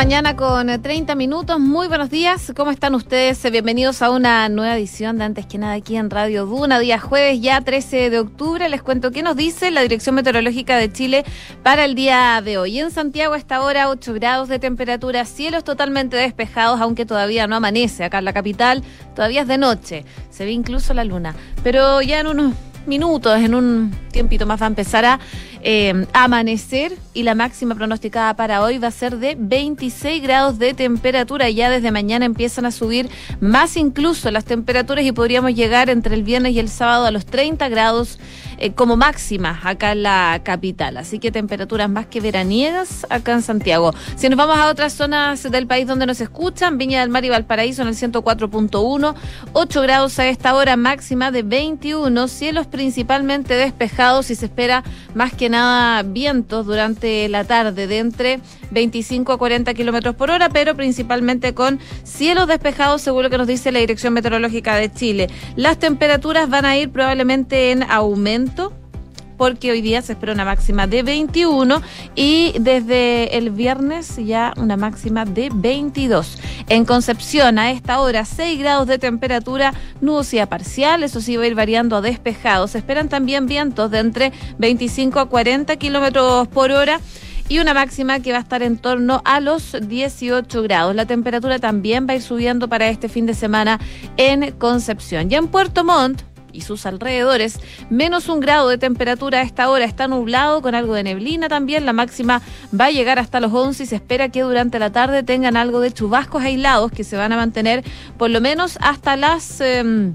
mañana con 30 minutos. Muy buenos días. ¿Cómo están ustedes? Bienvenidos a una nueva edición de Antes que nada aquí en Radio Duna. Día jueves, ya 13 de octubre. Les cuento qué nos dice la Dirección Meteorológica de Chile para el día de hoy. En Santiago, a esta hora, 8 grados de temperatura, cielos totalmente despejados, aunque todavía no amanece. Acá en la capital, todavía es de noche. Se ve incluso la luna. Pero ya en unos minutos, en un tiempito más va a empezar a eh, amanecer y la máxima pronosticada para hoy va a ser de 26 grados de temperatura. Ya desde mañana empiezan a subir más incluso las temperaturas y podríamos llegar entre el viernes y el sábado a los 30 grados eh, como máxima acá en la capital. Así que temperaturas más que veraniegas acá en Santiago. Si nos vamos a otras zonas del país donde nos escuchan, Viña del Mar y Valparaíso en el 104.1, 8 grados a esta hora máxima de 21, cielos principalmente despejados y se espera más que nada vientos durante la tarde de entre 25 a 40 kilómetros por hora, pero principalmente con cielos despejados, según lo que nos dice la Dirección Meteorológica de Chile. Las temperaturas van a ir probablemente en aumento porque hoy día se espera una máxima de 21 y desde el viernes ya una máxima de 22. En Concepción, a esta hora, 6 grados de temperatura, nubosidad parcial, eso sí va a ir variando a despejado. Se esperan también vientos de entre 25 a 40 kilómetros por hora y una máxima que va a estar en torno a los 18 grados. La temperatura también va a ir subiendo para este fin de semana en Concepción. Ya en Puerto Montt, y sus alrededores, menos un grado de temperatura a esta hora, está nublado con algo de neblina también, la máxima va a llegar hasta los 11 y se espera que durante la tarde tengan algo de chubascos aislados que se van a mantener por lo menos hasta las em,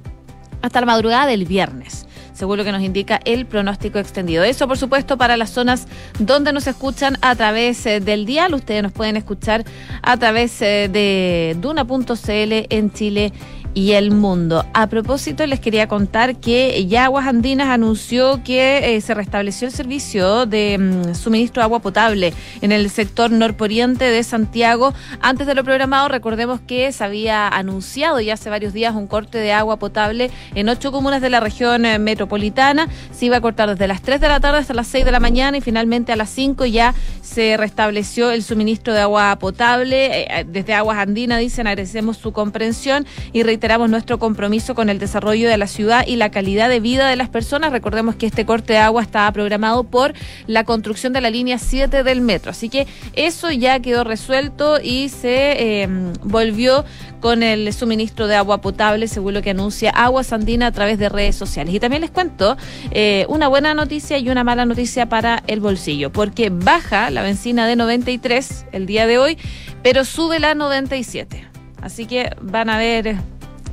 hasta la madrugada del viernes según lo que nos indica el pronóstico extendido. Eso, por supuesto, para las zonas donde nos escuchan a través eh, del dial. Ustedes nos pueden escuchar a través eh, de duna.cl en Chile y el mundo. A propósito, les quería contar que ya Aguas Andinas anunció que eh, se restableció el servicio de mm, suministro de agua potable en el sector norporiente de Santiago. Antes de lo programado, recordemos que se había anunciado ya hace varios días un corte de agua potable en ocho comunas de la región eh, metropolitana. Se iba a cortar desde las 3 de la tarde hasta las 6 de la mañana y finalmente a las 5 ya se restableció el suministro de agua potable. Eh, desde Aguas Andinas dicen agradecemos su comprensión y reiteramos reiteramos nuestro compromiso con el desarrollo de la ciudad y la calidad de vida de las personas. Recordemos que este corte de agua estaba programado por la construcción de la línea 7 del metro. Así que eso ya quedó resuelto y se eh, volvió con el suministro de agua potable, según lo que anuncia Agua Sandina a través de redes sociales. Y también les cuento eh, una buena noticia y una mala noticia para el bolsillo, porque baja la benzina de 93 el día de hoy, pero sube la 97. Así que van a ver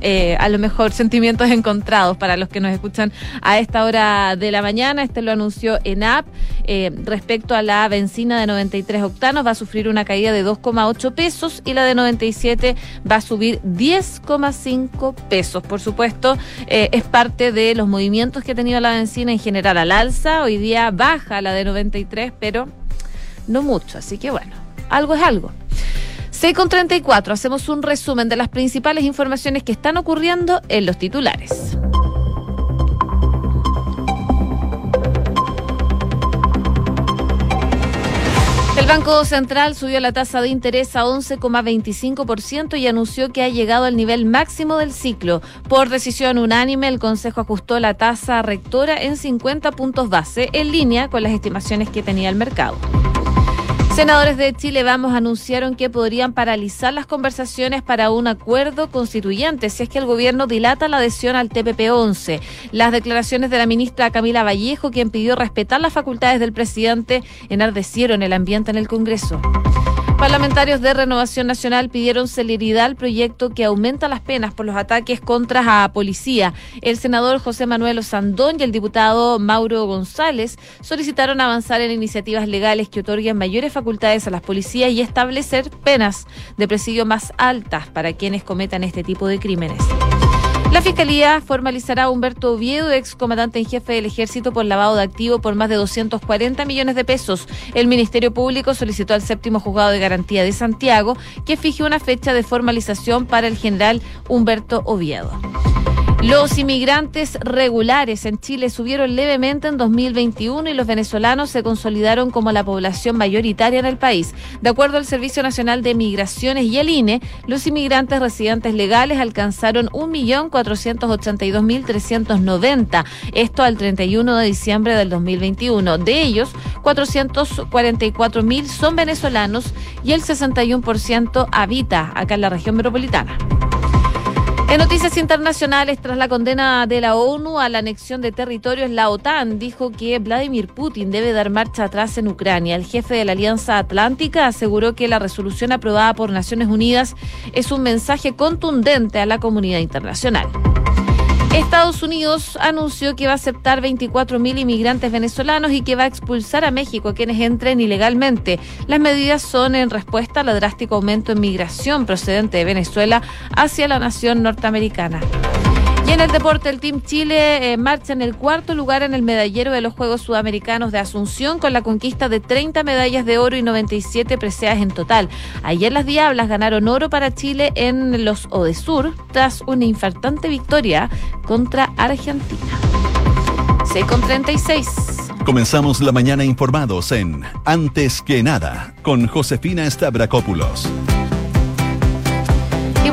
eh, a lo mejor sentimientos encontrados para los que nos escuchan a esta hora de la mañana. Este lo anunció ENAP. Eh, respecto a la benzina de 93 octanos, va a sufrir una caída de 2,8 pesos y la de 97 va a subir 10,5 pesos. Por supuesto, eh, es parte de los movimientos que ha tenido la benzina en general al alza. Hoy día baja la de 93, pero no mucho. Así que bueno, algo es algo. 6 con 34, hacemos un resumen de las principales informaciones que están ocurriendo en los titulares. El Banco Central subió la tasa de interés a 11,25% y anunció que ha llegado al nivel máximo del ciclo. Por decisión unánime, el Consejo ajustó la tasa rectora en 50 puntos base, en línea con las estimaciones que tenía el mercado. Senadores de Chile Vamos anunciaron que podrían paralizar las conversaciones para un acuerdo constituyente si es que el gobierno dilata la adhesión al TPP-11. Las declaraciones de la ministra Camila Vallejo, quien pidió respetar las facultades del presidente, enardecieron el ambiente en el Congreso. Parlamentarios de Renovación Nacional pidieron celeridad al proyecto que aumenta las penas por los ataques contra a policía. El senador José Manuel Osandón y el diputado Mauro González solicitaron avanzar en iniciativas legales que otorguen mayores facultades a las policías y establecer penas de presidio más altas para quienes cometan este tipo de crímenes. La Fiscalía formalizará a Humberto Oviedo, ex comandante en jefe del ejército, por lavado de activo por más de 240 millones de pesos. El Ministerio Público solicitó al séptimo juzgado de garantía de Santiago que fije una fecha de formalización para el general Humberto Oviedo. Los inmigrantes regulares en Chile subieron levemente en 2021 y los venezolanos se consolidaron como la población mayoritaria en el país. De acuerdo al Servicio Nacional de Migraciones y el INE, los inmigrantes residentes legales alcanzaron 1.482.390, esto al 31 de diciembre del 2021. De ellos, 444.000 son venezolanos y el 61% habita acá en la región metropolitana. En noticias internacionales, tras la condena de la ONU a la anexión de territorios, la OTAN dijo que Vladimir Putin debe dar marcha atrás en Ucrania. El jefe de la Alianza Atlántica aseguró que la resolución aprobada por Naciones Unidas es un mensaje contundente a la comunidad internacional. Estados Unidos anunció que va a aceptar 24.000 inmigrantes venezolanos y que va a expulsar a México a quienes entren ilegalmente. Las medidas son en respuesta al drástico aumento en migración procedente de Venezuela hacia la nación norteamericana. Y en el deporte, el Team Chile eh, marcha en el cuarto lugar en el medallero de los Juegos Sudamericanos de Asunción con la conquista de 30 medallas de oro y 97 preseas en total. Ayer las Diablas ganaron oro para Chile en los Odesur tras una infartante victoria contra Argentina. 6 con 36. Comenzamos la mañana informados en Antes que nada con Josefina Stavrakopoulos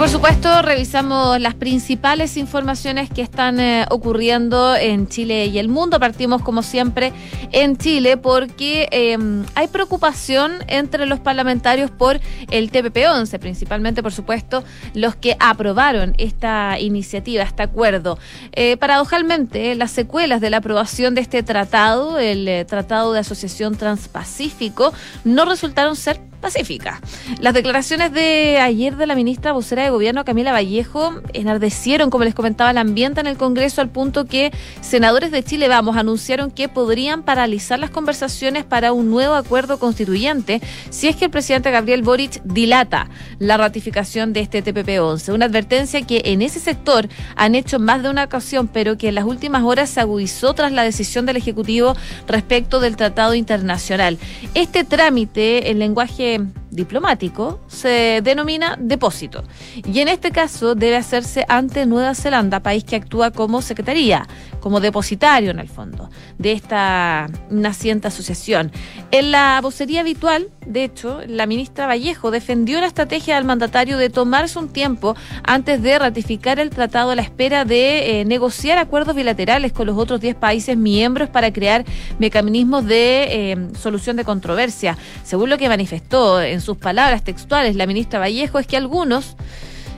por supuesto, revisamos las principales informaciones que están eh, ocurriendo en Chile y el mundo. Partimos, como siempre, en Chile porque em, hay preocupación entre los parlamentarios por el TPP-11, principalmente, por supuesto, los que aprobaron esta iniciativa, este acuerdo. Eh, paradojalmente, las secuelas de la aprobación de este tratado, el eh, Tratado de Asociación Transpacífico, no resultaron ser pacífica. Las declaraciones de ayer de la ministra vocera de gobierno, Camila Vallejo, enardecieron, como les comentaba, el ambiente en el Congreso al punto que senadores de Chile Vamos anunciaron que podrían paralizar las conversaciones para un nuevo acuerdo constituyente si es que el presidente Gabriel Boric dilata la ratificación de este TPP-11. Una advertencia que en ese sector han hecho más de una ocasión, pero que en las últimas horas se agudizó tras la decisión del Ejecutivo respecto del Tratado Internacional. Este trámite, en lenguaje que diplomático se denomina depósito y en este caso debe hacerse ante Nueva Zelanda, país que actúa como secretaría, como depositario en el fondo de esta naciente asociación. En la vocería habitual, de hecho, la ministra Vallejo defendió la estrategia del mandatario de tomarse un tiempo antes de ratificar el tratado a la espera de eh, negociar acuerdos bilaterales con los otros 10 países miembros para crear mecanismos de eh, solución de controversia. Según lo que manifestó en sus palabras textuales la ministra Vallejo, es que algunos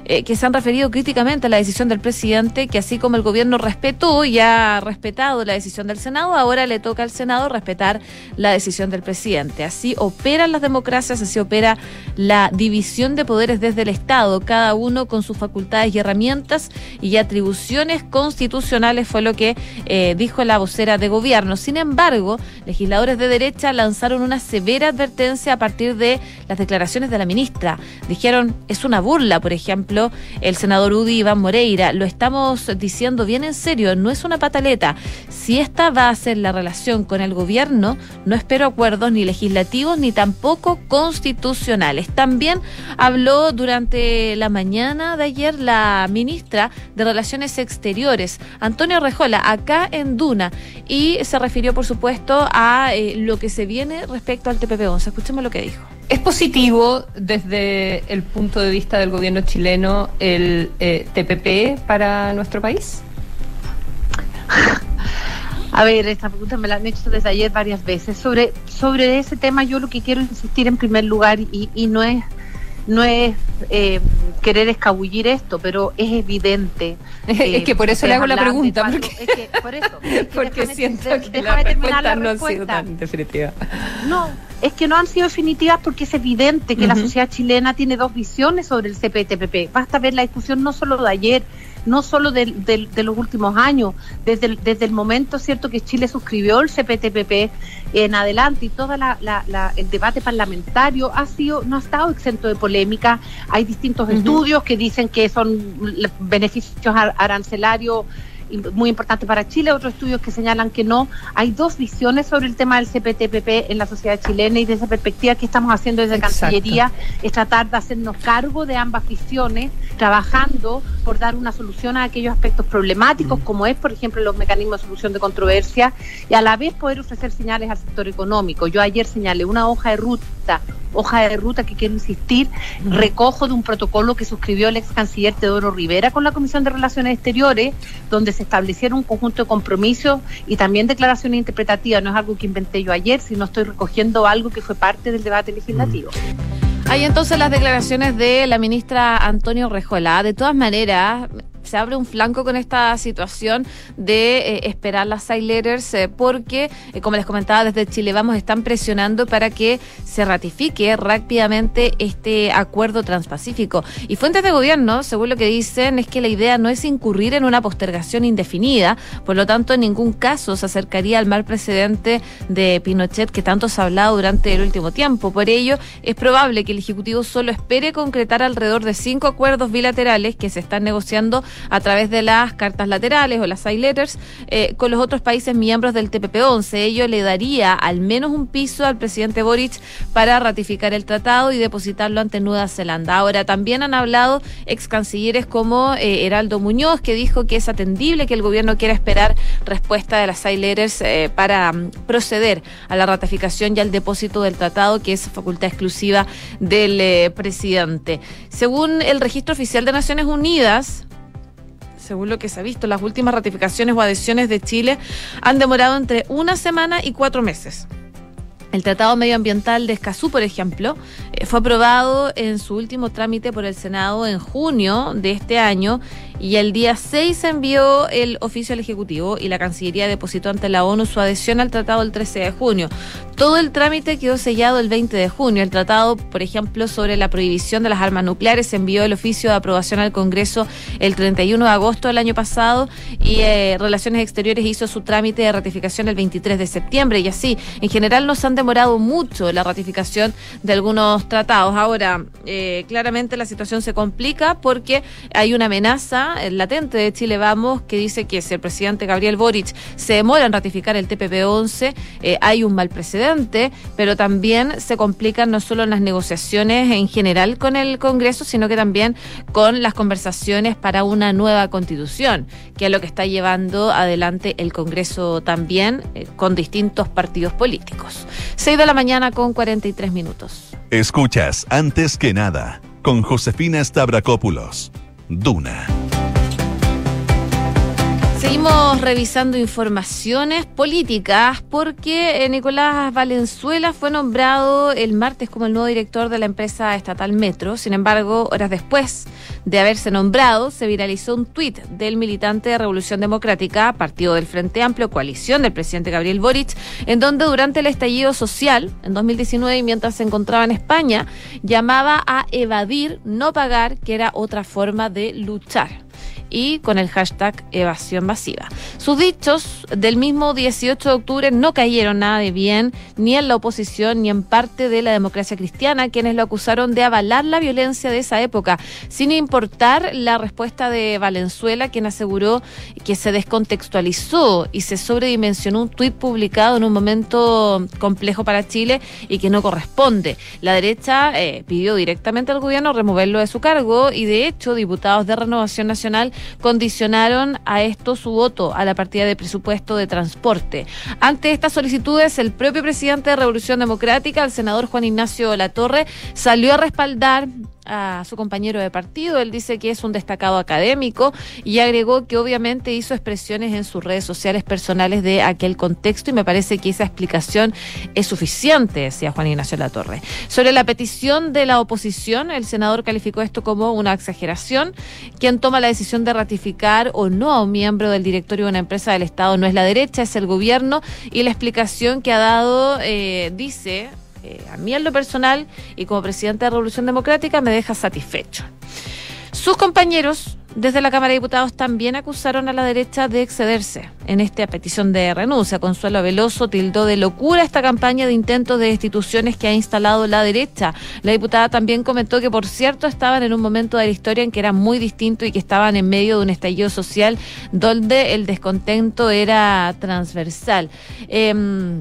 eh, que se han referido críticamente a la decisión del presidente, que así como el gobierno respetó y ha respetado la decisión del Senado, ahora le toca al Senado respetar la decisión del presidente. Así operan las democracias, así opera la división de poderes desde el Estado, cada uno con sus facultades y herramientas y atribuciones constitucionales, fue lo que eh, dijo la vocera de gobierno. Sin embargo, legisladores de derecha lanzaron una severa advertencia a partir de las declaraciones de la ministra. Dijeron, es una burla, por ejemplo, el senador Udi Iván Moreira, lo estamos diciendo bien en serio, no es una pataleta. Si esta va a ser la relación con el gobierno, no espero acuerdos ni legislativos ni tampoco constitucionales. También habló durante la mañana de ayer la ministra de Relaciones Exteriores, Antonio Rejola, acá en Duna, y se refirió, por supuesto, a eh, lo que se viene respecto al TPP-11. Escuchemos lo que dijo. ¿Es positivo desde el punto de vista del gobierno chileno el eh, TPP para nuestro país? A ver, esta pregunta me la han hecho desde ayer varias veces. Sobre, sobre ese tema yo lo que quiero insistir en primer lugar y, y no es no es eh, querer escabullir esto, pero es evidente. es que por eso le hago la pregunta. Porque, es que, por eso. porque siento que la respuesta no ha sido tan definitiva. No, es que no han sido definitivas porque es evidente que la sociedad chilena tiene dos visiones sobre el CPTPP. Basta ver la discusión no solo de ayer, no solo de, los últimos años, desde el, desde el momento cierto que Chile suscribió el CPTPP en adelante y todo el debate parlamentario ha sido no ha estado exento de polémica. Hay distintos estudios que dicen que son beneficios arancelarios muy importante para Chile, otros estudios que señalan que no. Hay dos visiones sobre el tema del CPTPP en la sociedad chilena y de esa perspectiva que estamos haciendo desde Cancillería es tratar de hacernos cargo de ambas visiones, trabajando por dar una solución a aquellos aspectos problemáticos, mm. como es, por ejemplo, los mecanismos de solución de controversia, y a la vez poder ofrecer señales al sector económico. Yo ayer señalé una hoja de ruta hoja de ruta que quiero insistir, recojo de un protocolo que suscribió el ex canciller Teodoro Rivera con la Comisión de Relaciones Exteriores, donde se establecieron un conjunto de compromisos y también declaraciones interpretativas. No es algo que inventé yo ayer, sino estoy recogiendo algo que fue parte del debate legislativo. Hay entonces las declaraciones de la ministra Antonio Rejola. De todas maneras, se abre un flanco con esta situación de eh, esperar las side letters eh, porque, eh, como les comentaba, desde Chile Vamos están presionando para que se ratifique rápidamente este acuerdo transpacífico. Y fuentes de gobierno, según lo que dicen, es que la idea no es incurrir en una postergación indefinida, por lo tanto, en ningún caso se acercaría al mal precedente de Pinochet que tanto se ha hablado durante el último tiempo. Por ello, es probable que el Ejecutivo solo espere concretar alrededor de cinco acuerdos bilaterales que se están negociando a través de las cartas laterales o las side letters eh, con los otros países miembros del TPP-11. Ello le daría al menos un piso al presidente Boric para ratificar el tratado y depositarlo ante Nueva Zelanda. Ahora, también han hablado ex cancilleres como eh, Heraldo Muñoz, que dijo que es atendible que el gobierno quiera esperar respuesta de las side letters eh, para mm, proceder a la ratificación y al depósito del tratado, que es facultad exclusiva del presidente. Según el registro oficial de Naciones Unidas, según lo que se ha visto, las últimas ratificaciones o adhesiones de Chile han demorado entre una semana y cuatro meses. El Tratado Medioambiental de Escazú, por ejemplo, eh, fue aprobado en su último trámite por el Senado en junio de este año y el día 6 se envió el oficio al Ejecutivo y la Cancillería depositó ante la ONU su adhesión al tratado el 13 de junio. Todo el trámite quedó sellado el 20 de junio. El tratado, por ejemplo, sobre la prohibición de las armas nucleares se envió el oficio de aprobación al Congreso el 31 de agosto del año pasado y eh, Relaciones Exteriores hizo su trámite de ratificación el 23 de septiembre y así. En general nos han demorado mucho la ratificación de algunos tratados. Ahora, eh, claramente la situación se complica porque hay una amenaza latente de Chile Vamos que dice que si el presidente Gabriel Boric se demora en ratificar el TPP-11, eh, hay un mal precedente, pero también se complican no solo las negociaciones en general con el Congreso, sino que también con las conversaciones para una nueva constitución, que es lo que está llevando adelante el Congreso también eh, con distintos partidos políticos. 6 de la mañana con 43 minutos. Escuchas antes que nada con Josefina Stavrakopoulos. Duna. Seguimos revisando informaciones políticas porque eh, Nicolás Valenzuela fue nombrado el martes como el nuevo director de la empresa estatal Metro. Sin embargo, horas después de haberse nombrado, se viralizó un tuit del militante de Revolución Democrática, partido del Frente Amplio, coalición del presidente Gabriel Boric, en donde durante el estallido social en 2019 y mientras se encontraba en España, llamaba a evadir, no pagar, que era otra forma de luchar y con el hashtag evasión masiva. Sus dichos del mismo 18 de octubre no cayeron nada de bien ni en la oposición ni en parte de la democracia cristiana, quienes lo acusaron de avalar la violencia de esa época, sin importar la respuesta de Valenzuela, quien aseguró que se descontextualizó y se sobredimensionó un tuit publicado en un momento complejo para Chile y que no corresponde. La derecha eh, pidió directamente al gobierno removerlo de su cargo y de hecho diputados de Renovación Nacional condicionaron a esto su voto a la partida de presupuesto de transporte. Ante estas solicitudes, el propio presidente de Revolución Democrática, el senador Juan Ignacio Latorre, salió a respaldar a su compañero de partido. Él dice que es un destacado académico y agregó que obviamente hizo expresiones en sus redes sociales personales de aquel contexto y me parece que esa explicación es suficiente, decía Juan Ignacio Latorre. Sobre la petición de la oposición, el senador calificó esto como una exageración. Quien toma la decisión de ratificar o no a un miembro del directorio de una empresa del Estado no es la derecha, es el gobierno y la explicación que ha dado eh, dice eh, a mí en lo personal y como presidente de Revolución Democrática me deja satisfecho. Sus compañeros Desde la Cámara de Diputados también acusaron a la derecha de excederse en esta petición de renuncia. Consuelo Veloso tildó de locura esta campaña de intentos de instituciones que ha instalado la derecha. La diputada también comentó que, por cierto, estaban en un momento de la historia en que era muy distinto y que estaban en medio de un estallido social donde el descontento era transversal. Em,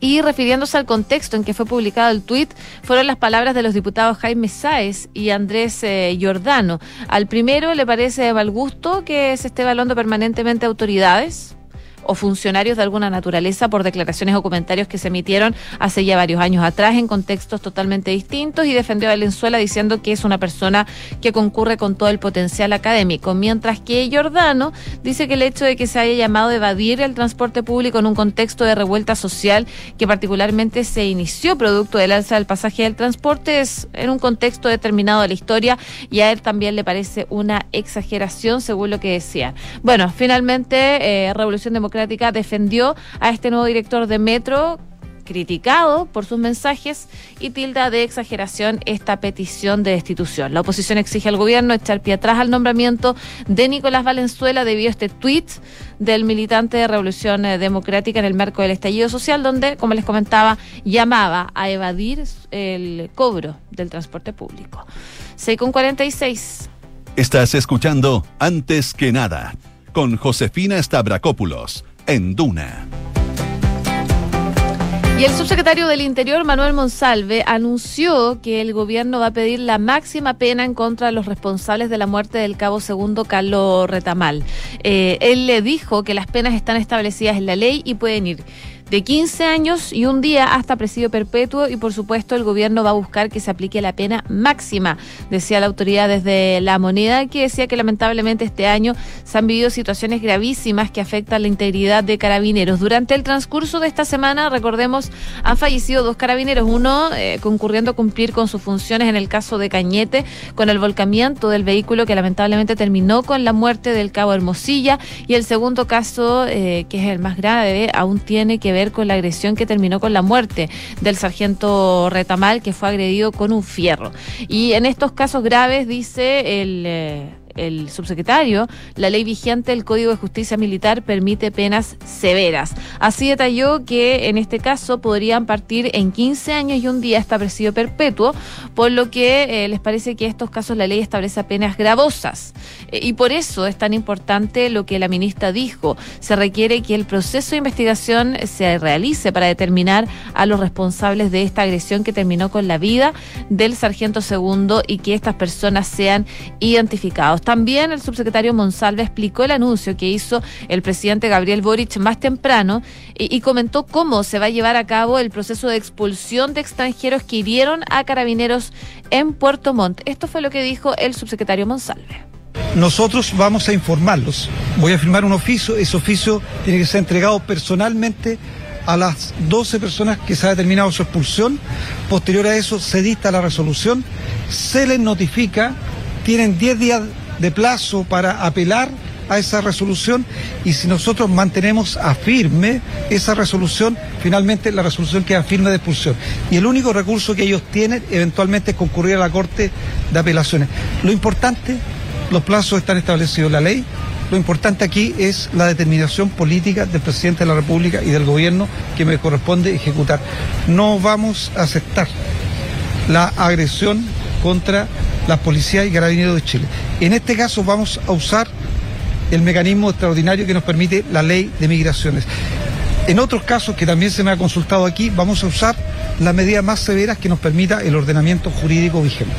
y refiriéndose al contexto en que fue publicado el tuit, fueron las palabras de los diputados Jaime Sáez y Andrés eh, Giordano. Al primero le parece de mal gusto que se esté evaluando permanentemente autoridades o funcionarios de alguna naturaleza por declaraciones o comentarios que se emitieron hace ya varios años atrás en contextos totalmente distintos y defendió a Valenzuela diciendo que es una persona que concurre con todo el potencial académico, mientras que Giordano dice que el hecho de que se haya llamado a evadir el transporte público en un contexto de revuelta social que particularmente se inició producto del alza del pasaje del transporte es en un contexto determinado de la historia y a él también le parece una exageración según lo que decía. Bueno, finalmente eh, Revolución Democrática defendió a este nuevo director de Metro criticado por sus mensajes y tilda de exageración esta petición de destitución. La oposición exige al gobierno echar pie atrás al nombramiento de Nicolás Valenzuela debido a este tuit del militante de Revolución eh, Democrática en el marco del estallido social, donde, como les comentaba, llamaba a evadir el cobro del transporte público. 6 con 46. Estás escuchando Antes que nada con Josefina Stavrakopoulos en Duna. Y el subsecretario del Interior, Manuel Monsalve, anunció que el gobierno va a pedir la máxima pena en contra de los responsables de la muerte del cabo segundo Carlos Retamal. Eh, él le dijo que las penas están establecidas en la ley y pueden ir de 15 años y un día hasta presidio perpetuo y por supuesto el gobierno va a buscar que se aplique la pena máxima, decía la autoridad desde la moneda que decía que lamentablemente este año se han vivido situaciones gravísimas que afectan la integridad de carabineros. Durante el transcurso de esta semana, recordemos, han fallecido dos carabineros, uno eh, concurriendo a cumplir con sus funciones en el caso de Cañete con el volcamiento del vehículo que lamentablemente terminó con la muerte del cabo Hermosilla y el segundo caso, eh, que es el más grave, aún tiene que ver con la agresión que terminó con la muerte del sargento Retamal, que fue agredido con un fierro. Y en estos casos graves, dice el... El subsecretario, la ley vigente del Código de Justicia Militar permite penas severas. Así detalló que en este caso podrían partir en 15 años y un día hasta presidio perpetuo, por lo que eh, les parece que en estos casos la ley establece penas gravosas. Eh, y por eso es tan importante lo que la ministra dijo. Se requiere que el proceso de investigación se realice para determinar a los responsables de esta agresión que terminó con la vida del sargento segundo y que estas personas sean identificados. También el subsecretario Monsalve explicó el anuncio que hizo el presidente Gabriel Boric más temprano y, comentó cómo se va a llevar a cabo el proceso de expulsión de extranjeros que hirieron a carabineros en Puerto Montt. Esto fue lo que dijo el subsecretario Monsalve. Nosotros vamos a informarlos. Voy a firmar un oficio. Ese oficio tiene que ser entregado personalmente a las 12 personas que se ha determinado su expulsión. Posterior a eso se dicta la resolución, se les notifica, tienen 10 días de plazo para apelar a esa resolución y si nosotros mantenemos a firme esa resolución, finalmente la resolución queda firme de expulsión. Y el único recurso que ellos tienen eventualmente es concurrir a la Corte de Apelaciones. Lo importante, los plazos están establecidos en la ley, lo importante aquí es la determinación política del presidente de la República y del gobierno que me corresponde ejecutar. No vamos a aceptar la agresión contra la policía y carabineros de Chile. En este caso vamos a usar el mecanismo extraordinario que nos permite la ley de migraciones. En otros casos que también se me ha consultado aquí, vamos a usar las medidas más severas que nos permita el ordenamiento jurídico vigente.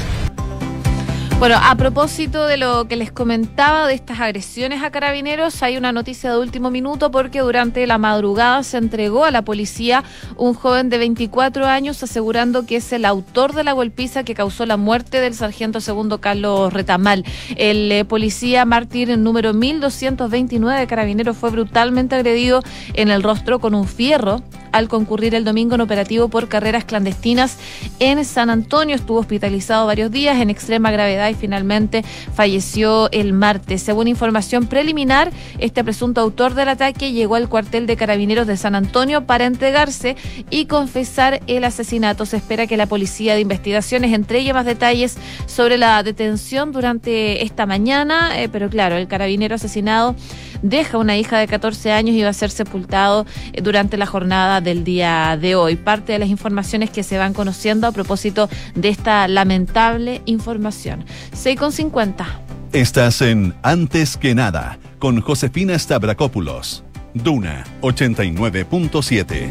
Bueno, a propósito de lo que les comentaba de estas agresiones a carabineros, hay una noticia de último minuto porque durante la madrugada se entregó a la policía un joven de 24 años asegurando que es el autor de la golpiza que causó la muerte del sargento segundo Carlos Retamal. El eh, policía mártir número 1229 de carabineros fue brutalmente agredido en el rostro con un fierro al concurrir el domingo en operativo por carreras clandestinas en San Antonio. Estuvo hospitalizado varios días en extrema gravedad y finalmente falleció el martes. Según información preliminar, este presunto autor del ataque llegó al cuartel de carabineros de San Antonio para entregarse y confesar el asesinato. Se espera que la policía de investigaciones entregue más detalles sobre la detención durante esta mañana, eh, pero claro, el carabinero asesinado deja una hija de 14 años y va a ser sepultado eh, durante la jornada del día de hoy. Parte de las informaciones que se van conociendo a propósito de esta lamentable información. 6,50. Estás en Antes que nada con Josefina Stavrakopoulos. Duna 89.7.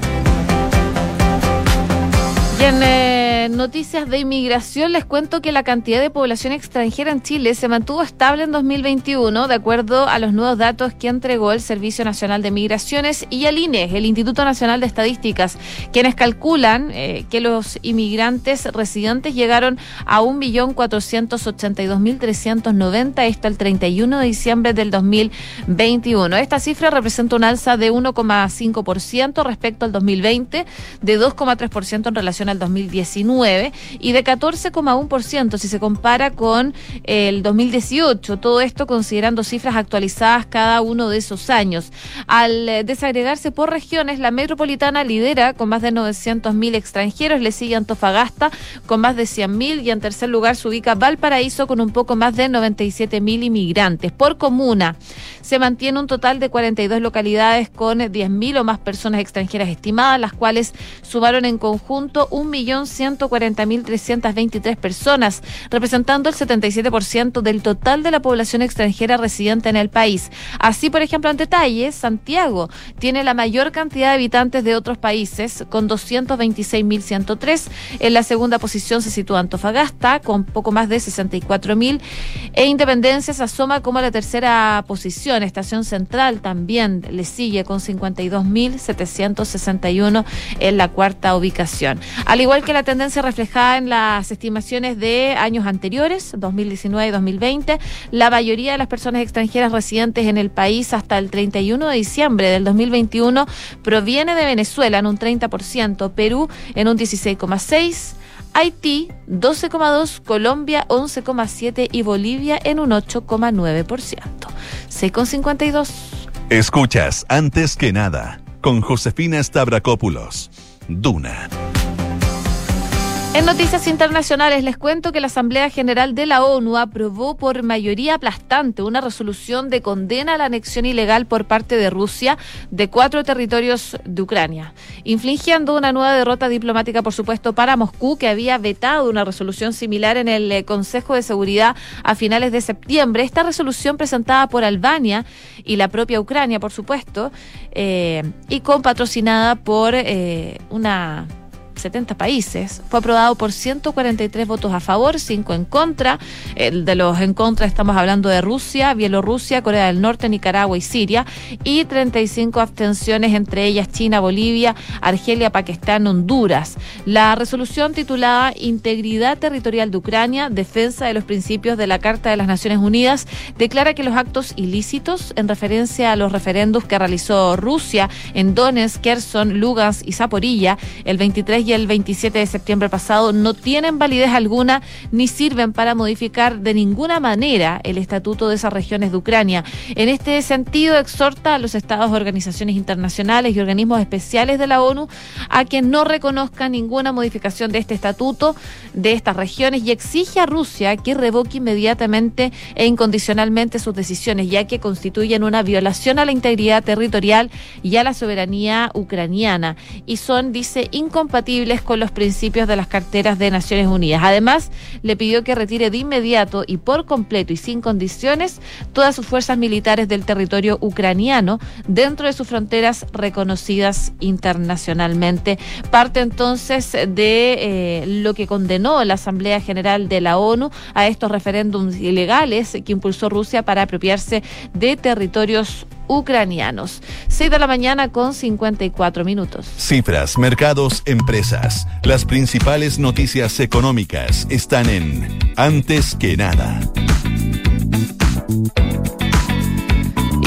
Y en eh, noticias de inmigración les cuento que la cantidad de población extranjera en Chile se mantuvo estable en 2021, de acuerdo a los nuevos datos que entregó el Servicio Nacional de Migraciones y el INE, el Instituto Nacional de Estadísticas, quienes calculan eh, que los inmigrantes residentes llegaron a 1.482.390, esto el 31 de diciembre del 2021. Esta cifra representa un alza de 1,5% respecto al 2020, de 2,3% en relación al 2019 y de 14,1% si se compara con el 2018. Todo esto considerando cifras actualizadas cada uno de esos años. Al eh, desagregarse por regiones, la metropolitana lidera con más de 900.000 extranjeros, le sigue Antofagasta con más de 100.000 y en tercer lugar se ubica Valparaíso con un poco más de 97.000 inmigrantes. Por comuna se mantiene un total de 42 localidades con 10.000 o más personas extranjeras estimadas, las cuales sumaron en conjunto 1.140.323 personas, representando el 77% del total de la población extranjera residente en el país. Así, por ejemplo, en detalles, Santiago tiene la mayor cantidad de habitantes de otros países, con 226.103. En la segunda posición se sitúa Antofagasta, con poco más de 64.000. E Independencia se asoma como la tercera posición. Estación Central también le sigue con 52.761 en la cuarta ubicación. Al igual que la tendencia reflejada en las estimaciones de años anteriores, 2019 y 2020, la mayoría de las personas extranjeras residentes en el país hasta el 31 de diciembre del 2021 proviene de Venezuela en un 30%, Perú en un 16,6%, Haití 12,2%, Colombia 11,7% y Bolivia en un 8,9%. 6,52%. Escuchas antes que nada con Josefina Stavrakopoulos. Duna. En noticias internacionales les cuento que la Asamblea General de la ONU aprobó por mayoría aplastante una resolución de condena a la anexión ilegal por parte de Rusia de cuatro territorios de Ucrania, infligiendo una nueva derrota diplomática, por supuesto, para Moscú, que había vetado una resolución similar en el eh, Consejo de Seguridad a finales de septiembre. Esta resolución presentada por Albania y la propia Ucrania, por supuesto, eh, y con patrocinada por eh, una 70 países. Fue aprobado por 143 votos a favor, 5 en contra. El de los en contra estamos hablando de Rusia, Bielorrusia, Corea del Norte, Nicaragua y Siria. Y 35 abstenciones, entre ellas China, Bolivia, Argelia, Pakistán, Honduras. La resolución titulada Integridad Territorial de Ucrania, Defensa de los Principios de la Carta de las Naciones Unidas, declara que los actos ilícitos en referencia a los referendos que realizó Rusia en Donetsk, Kherson, Lugansk y Zaporilla el 23 y el 27 de septiembre pasado no tienen validez alguna ni sirven para modificar de ninguna manera el estatuto de esas regiones de Ucrania. En este sentido, exhorta a los estados, organizaciones internacionales y organismos especiales de la ONU a que no reconozcan ninguna modificación de este estatuto de estas regiones y exige a Rusia que revoque inmediatamente e incondicionalmente sus decisiones, ya que constituyen una violación a la integridad territorial y a la soberanía ucraniana y son, dice, incompatibles con los principios de las carteras de Naciones Unidas. Además, le pidió que retire de inmediato y por completo y sin condiciones todas sus fuerzas militares del territorio ucraniano dentro de sus fronteras reconocidas internacionalmente. Parte entonces de eh, lo que condenó la Asamblea General de la ONU a estos referéndums ilegales que impulsó Rusia para apropiarse de territorios ucranianos. 6 de la mañana con 54 minutos. Cifras, mercados, empresas. Las principales noticias económicas están en Antes que nada.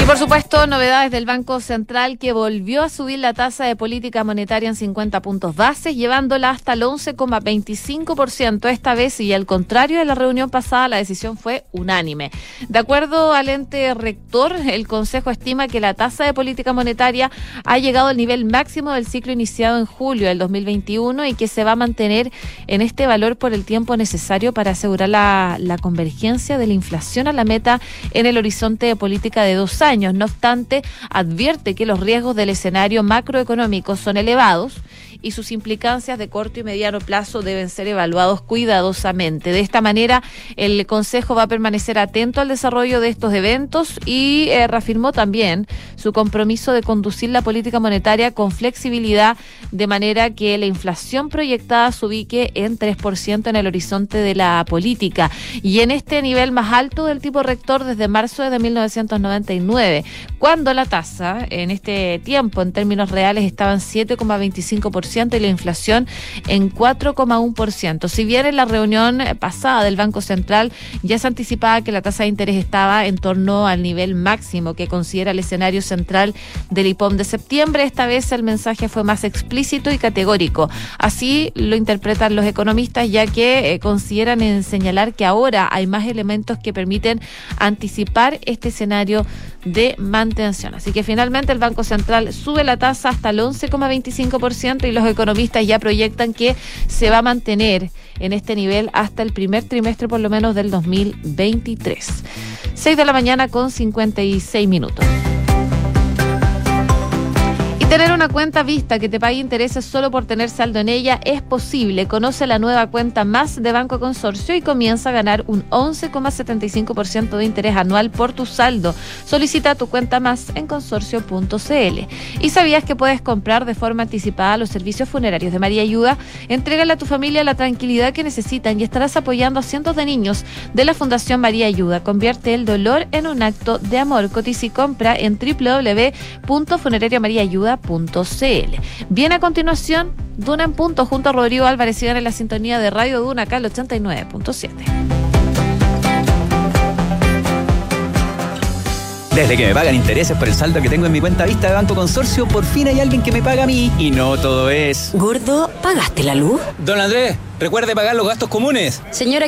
Por supuesto, novedades del Banco Central que volvió a subir la tasa de política monetaria en 50 puntos bases, llevándola hasta el 11,25% esta vez y al contrario de la reunión pasada, la decisión fue unánime. De acuerdo al ente rector, el Consejo estima que la tasa de política monetaria ha llegado al nivel máximo del ciclo iniciado en julio del 2021 y que se va a mantener en este valor por el tiempo necesario para asegurar la, la convergencia de la inflación a la meta en el horizonte de política de dos años no obstante, advierte que los riesgos del escenario macroeconómico son elevados y sus implicancias de corto y mediano plazo deben ser evaluados cuidadosamente. De esta manera, el Consejo va a permanecer atento al desarrollo de estos eventos y eh, reafirmó también su compromiso de conducir la política monetaria con flexibilidad de manera que la inflación proyectada se ubique en 3% en el horizonte de la política y en este nivel más alto del tipo rector desde marzo de 1999, cuando la tasa en este tiempo en términos reales estaba en 7,25% y la inflación en 4,1%. Si bien en la reunión pasada del Banco Central ya se anticipaba que la tasa de interés estaba en torno al nivel máximo que considera el escenario central del IPOM de septiembre, esta vez el mensaje fue más explícito y categórico. Así lo interpretan los economistas, ya que eh, consideran en señalar que ahora hay más elementos que permiten anticipar este escenario de mantención. Así que finalmente el Banco Central sube la tasa hasta el 11,25% y los economistas ya proyectan que se va a mantener en este nivel hasta el primer trimestre por lo menos del 2023. 6 de la mañana con 56 minutos. Tener una cuenta vista que te pague intereses solo por tener saldo en ella es posible. Conoce la nueva cuenta más de Banco Consorcio y comienza a ganar un 11,75% de interés anual por tu saldo. Solicita tu cuenta más en consorcio.cl. ¿Y sabías que puedes comprar de forma anticipada los servicios funerarios de María Ayuda? Entrégale a tu familia la tranquilidad que necesitan y estarás apoyando a cientos de niños de la Fundación María Ayuda. Convierte el dolor en un acto de amor. Cotiza compra en www.funerariamariaayuda.com cl Viene a continuación Duna en punto junto a Rodrigo Álvarez. Sigan en la sintonía de Radio Duna acá al 89.7. Desde que me pagan intereses por el saldo que tengo en mi cuenta vista de Banco Consorcio, por fin hay alguien que me paga a mí. Y no todo es. Gordo, ¿pagaste la luz? Don Andrés, recuerde pagar los gastos comunes. Señora,